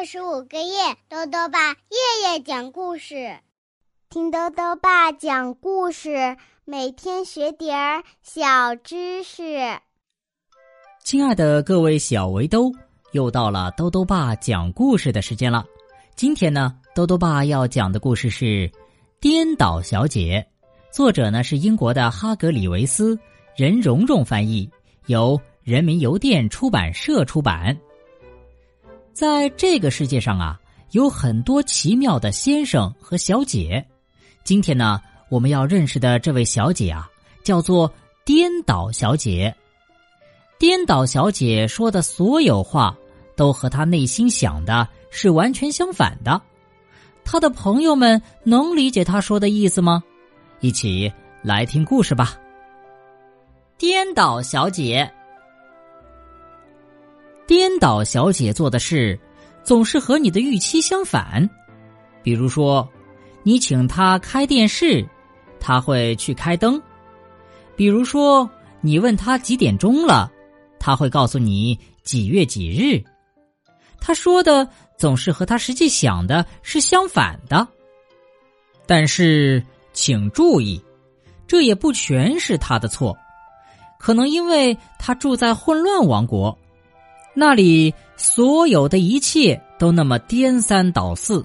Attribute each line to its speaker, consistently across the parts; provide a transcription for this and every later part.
Speaker 1: 六十五个月，豆豆爸夜夜讲故事，听豆豆爸讲故事，每天学点儿小知识。
Speaker 2: 亲爱的各位小围兜，又到了豆豆爸讲故事的时间了。今天呢，豆豆爸要讲的故事是《颠倒小姐》，作者呢是英国的哈格里维斯，任蓉蓉翻译，由人民邮电出版社出版。在这个世界上啊，有很多奇妙的先生和小姐。今天呢，我们要认识的这位小姐啊，叫做颠倒小姐。颠倒小姐说的所有话，都和她内心想的是完全相反的。她的朋友们能理解她说的意思吗？一起来听故事吧。颠倒小姐。颠倒小姐做的事，总是和你的预期相反。比如说，你请她开电视，她会去开灯；比如说，你问她几点钟了，她会告诉你几月几日。她说的总是和她实际想的是相反的。但是，请注意，这也不全是她的错，可能因为她住在混乱王国。那里所有的一切都那么颠三倒四，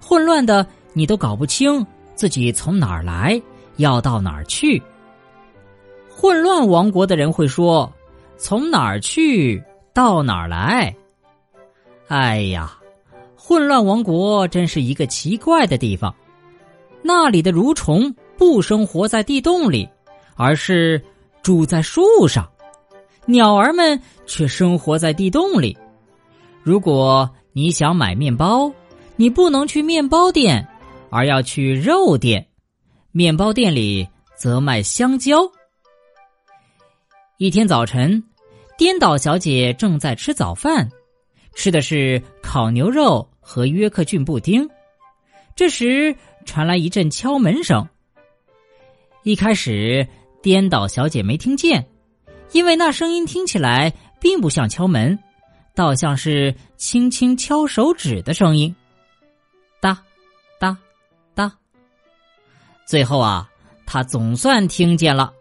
Speaker 2: 混乱的你都搞不清自己从哪儿来，要到哪儿去。混乱王国的人会说：“从哪儿去到哪儿来？”哎呀，混乱王国真是一个奇怪的地方。那里的蠕虫不生活在地洞里，而是住在树上。鸟儿们却生活在地洞里。如果你想买面包，你不能去面包店，而要去肉店。面包店里则卖香蕉。一天早晨，颠倒小姐正在吃早饭，吃的是烤牛肉和约克郡布丁。这时传来一阵敲门声。一开始，颠倒小姐没听见。因为那声音听起来并不像敲门，倒像是轻轻敲手指的声音，哒，哒，哒。最后啊，他总算听见了，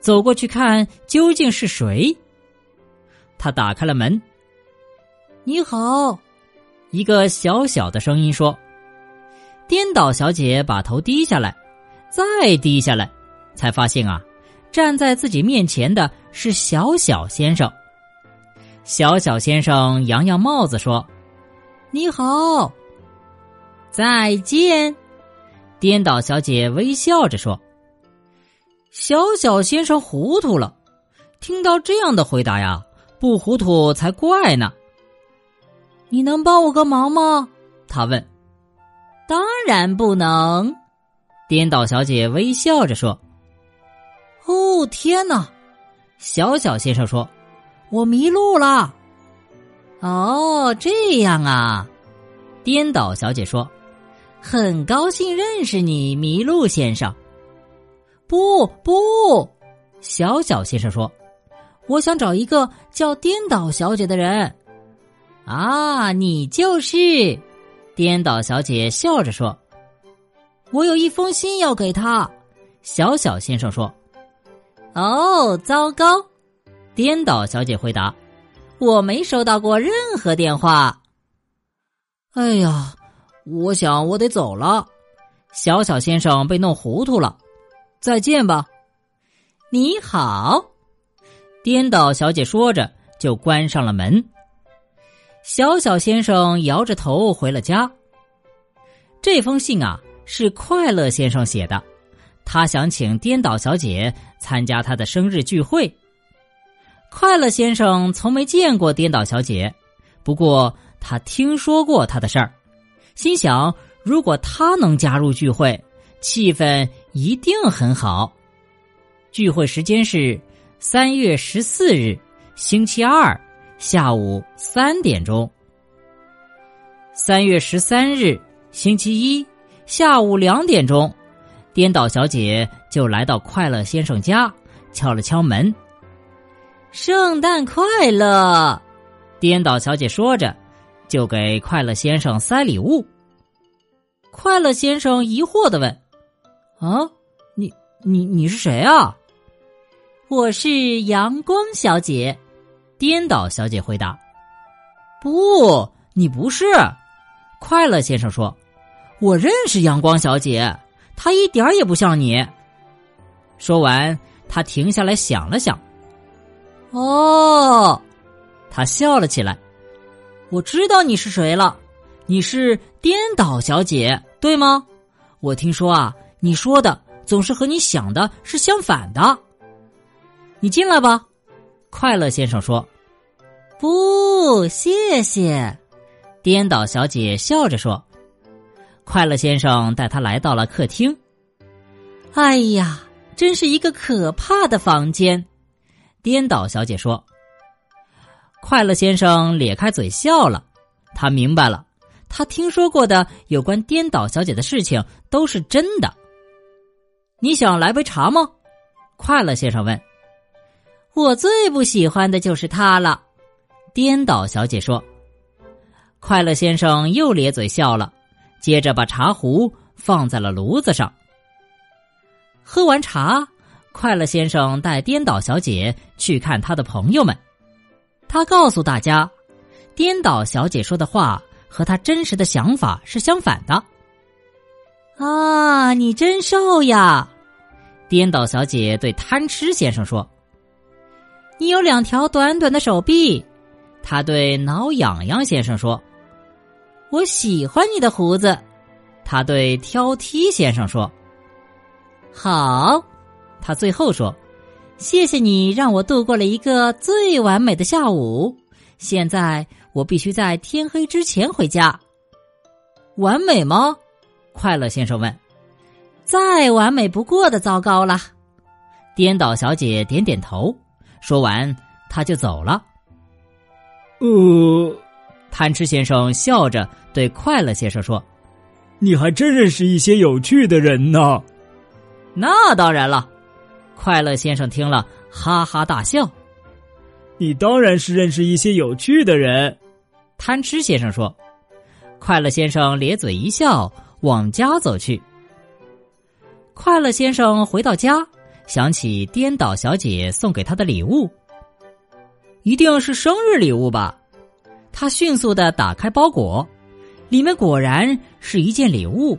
Speaker 2: 走过去看究竟是谁。他打开了门，你好，一个小小的声音说。颠倒小姐把头低下来，再低下来，才发现啊。站在自己面前的是小小先生。小小先生扬扬帽子说：“你好，再见。”颠倒小姐微笑着说：“小小先生糊涂了，听到这样的回答呀，不糊涂才怪呢。”你能帮我个忙吗？他问。“当然不能。”颠倒小姐微笑着说。哦天哪！小小先生说：“我迷路了。”哦，这样啊！颠倒小姐说：“很高兴认识你，迷路先生。”不不，小小先生说：“我想找一个叫颠倒小姐的人。”啊，你就是！颠倒小姐笑着说：“我有一封信要给他。”小小先生说。哦，糟糕！颠倒小姐回答：“我没收到过任何电话。”哎呀，我想我得走了。小小先生被弄糊涂了。再见吧。你好，颠倒小姐说着就关上了门。小小先生摇着头回了家。这封信啊，是快乐先生写的。他想请颠倒小姐参加他的生日聚会。快乐先生从没见过颠倒小姐，不过他听说过她的事儿，心想如果她能加入聚会，气氛一定很好。聚会时间是三月十四日星期二下午三点钟。三月十三日星期一下午两点钟。颠倒小姐就来到快乐先生家，敲了敲门。圣诞快乐！颠倒小姐说着，就给快乐先生塞礼物。快乐先生疑惑的问：“啊，你你你是谁啊？”“
Speaker 3: 我是阳光小姐。”
Speaker 2: 颠倒小姐回答。“不，你不是。”快乐先生说：“我认识阳光小姐，她一点也不像你。”说完，他停下来想了想。“哦。”他笑了起来，我知道你是谁了，你是颠倒小姐，对吗？我听说啊，你说的总是和你想的是相反的。你进来吧，快乐先生说。
Speaker 3: 不，谢谢，
Speaker 2: 颠倒小姐笑着说。快乐先生带他来到了客厅。
Speaker 3: 哎呀，真是一个可怕的房间，
Speaker 2: 颠倒小姐说。快乐先生咧开嘴笑了，他明白了，他听说过的有关颠倒小姐的事情都是真的。你想来杯茶吗？快乐先生问。
Speaker 3: 我最不喜欢的就是他了，
Speaker 2: 颠倒小姐说。快乐先生又咧嘴笑了，接着把茶壶放在了炉子上。喝完茶，快乐先生带颠倒小姐去看他的朋友们。他告诉大家，颠倒小姐说的话和他真实的想法是相反的。
Speaker 3: 啊，你真瘦呀！
Speaker 2: 颠倒小姐对贪吃先生说：“
Speaker 3: 你有两条短短的手臂。”
Speaker 2: 他对挠痒痒先生说：“
Speaker 3: 我喜欢你的胡子。”
Speaker 2: 他对挑剔先生说：“
Speaker 3: 好。”
Speaker 2: 他最后说。
Speaker 3: 谢谢你让我度过了一个最完美的下午。现在我必须在天黑之前回家。
Speaker 2: 完美吗？快乐先生问。
Speaker 3: 再完美不过的糟糕了。
Speaker 2: 颠倒小姐点点头。说完，他就走了。
Speaker 4: 呃，
Speaker 2: 贪吃先生笑着对快乐先生说：“
Speaker 4: 你还真认识一些有趣的人呢。”
Speaker 2: 那当然了。快乐先生听了，哈哈大笑。
Speaker 4: 你当然是认识一些有趣的人，
Speaker 2: 贪吃先生说。快乐先生咧嘴一笑，往家走去。快乐先生回到家，想起颠倒小姐送给他的礼物，一定是生日礼物吧？他迅速的打开包裹，里面果然是一件礼物，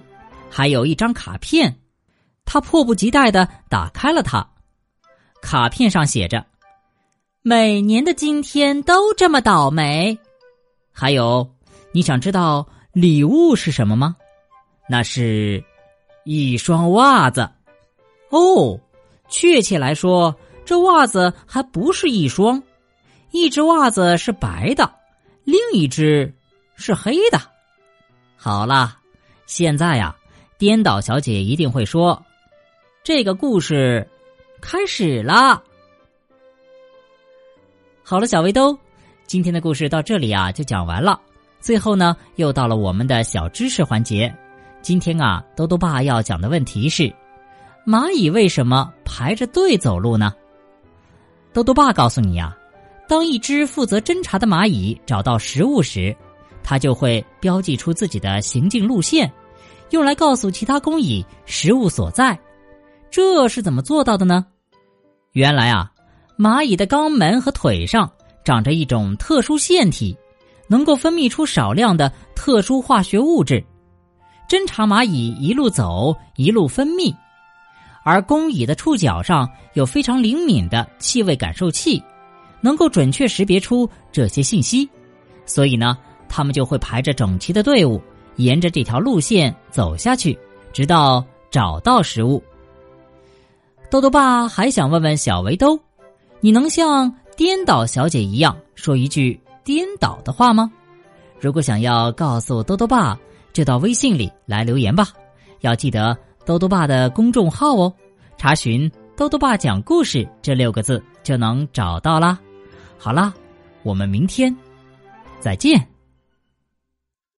Speaker 2: 还有一张卡片。他迫不及待的打开了它，卡片上写着：“
Speaker 3: 每年的今天都这么倒霉。”
Speaker 2: 还有，你想知道礼物是什么吗？那是一双袜子。哦，确切来说，这袜子还不是一双，一只袜子是白的，另一只是黑的。好了，现在呀，颠倒小姐一定会说。这个故事开始了。好了，小围兜，今天的故事到这里啊就讲完了。最后呢，又到了我们的小知识环节。今天啊，兜兜爸要讲的问题是：蚂蚁为什么排着队走路呢？兜兜爸告诉你呀，当一只负责侦查的蚂蚁找到食物时，它就会标记出自己的行进路线，用来告诉其他工蚁食物所在。这是怎么做到的呢？原来啊，蚂蚁的肛门和腿上长着一种特殊腺体，能够分泌出少量的特殊化学物质。侦察蚂蚁一路走一路分泌，而工蚁的触角上有非常灵敏的气味感受器，能够准确识别出这些信息。所以呢，他们就会排着整齐的队伍，沿着这条路线走下去，直到找到食物。豆豆爸还想问问小围兜，你能像颠倒小姐一样说一句颠倒的话吗？如果想要告诉豆豆爸，就到微信里来留言吧。要记得豆豆爸的公众号哦，查询“豆豆爸讲故事”这六个字就能找到啦。好啦，我们明天再见。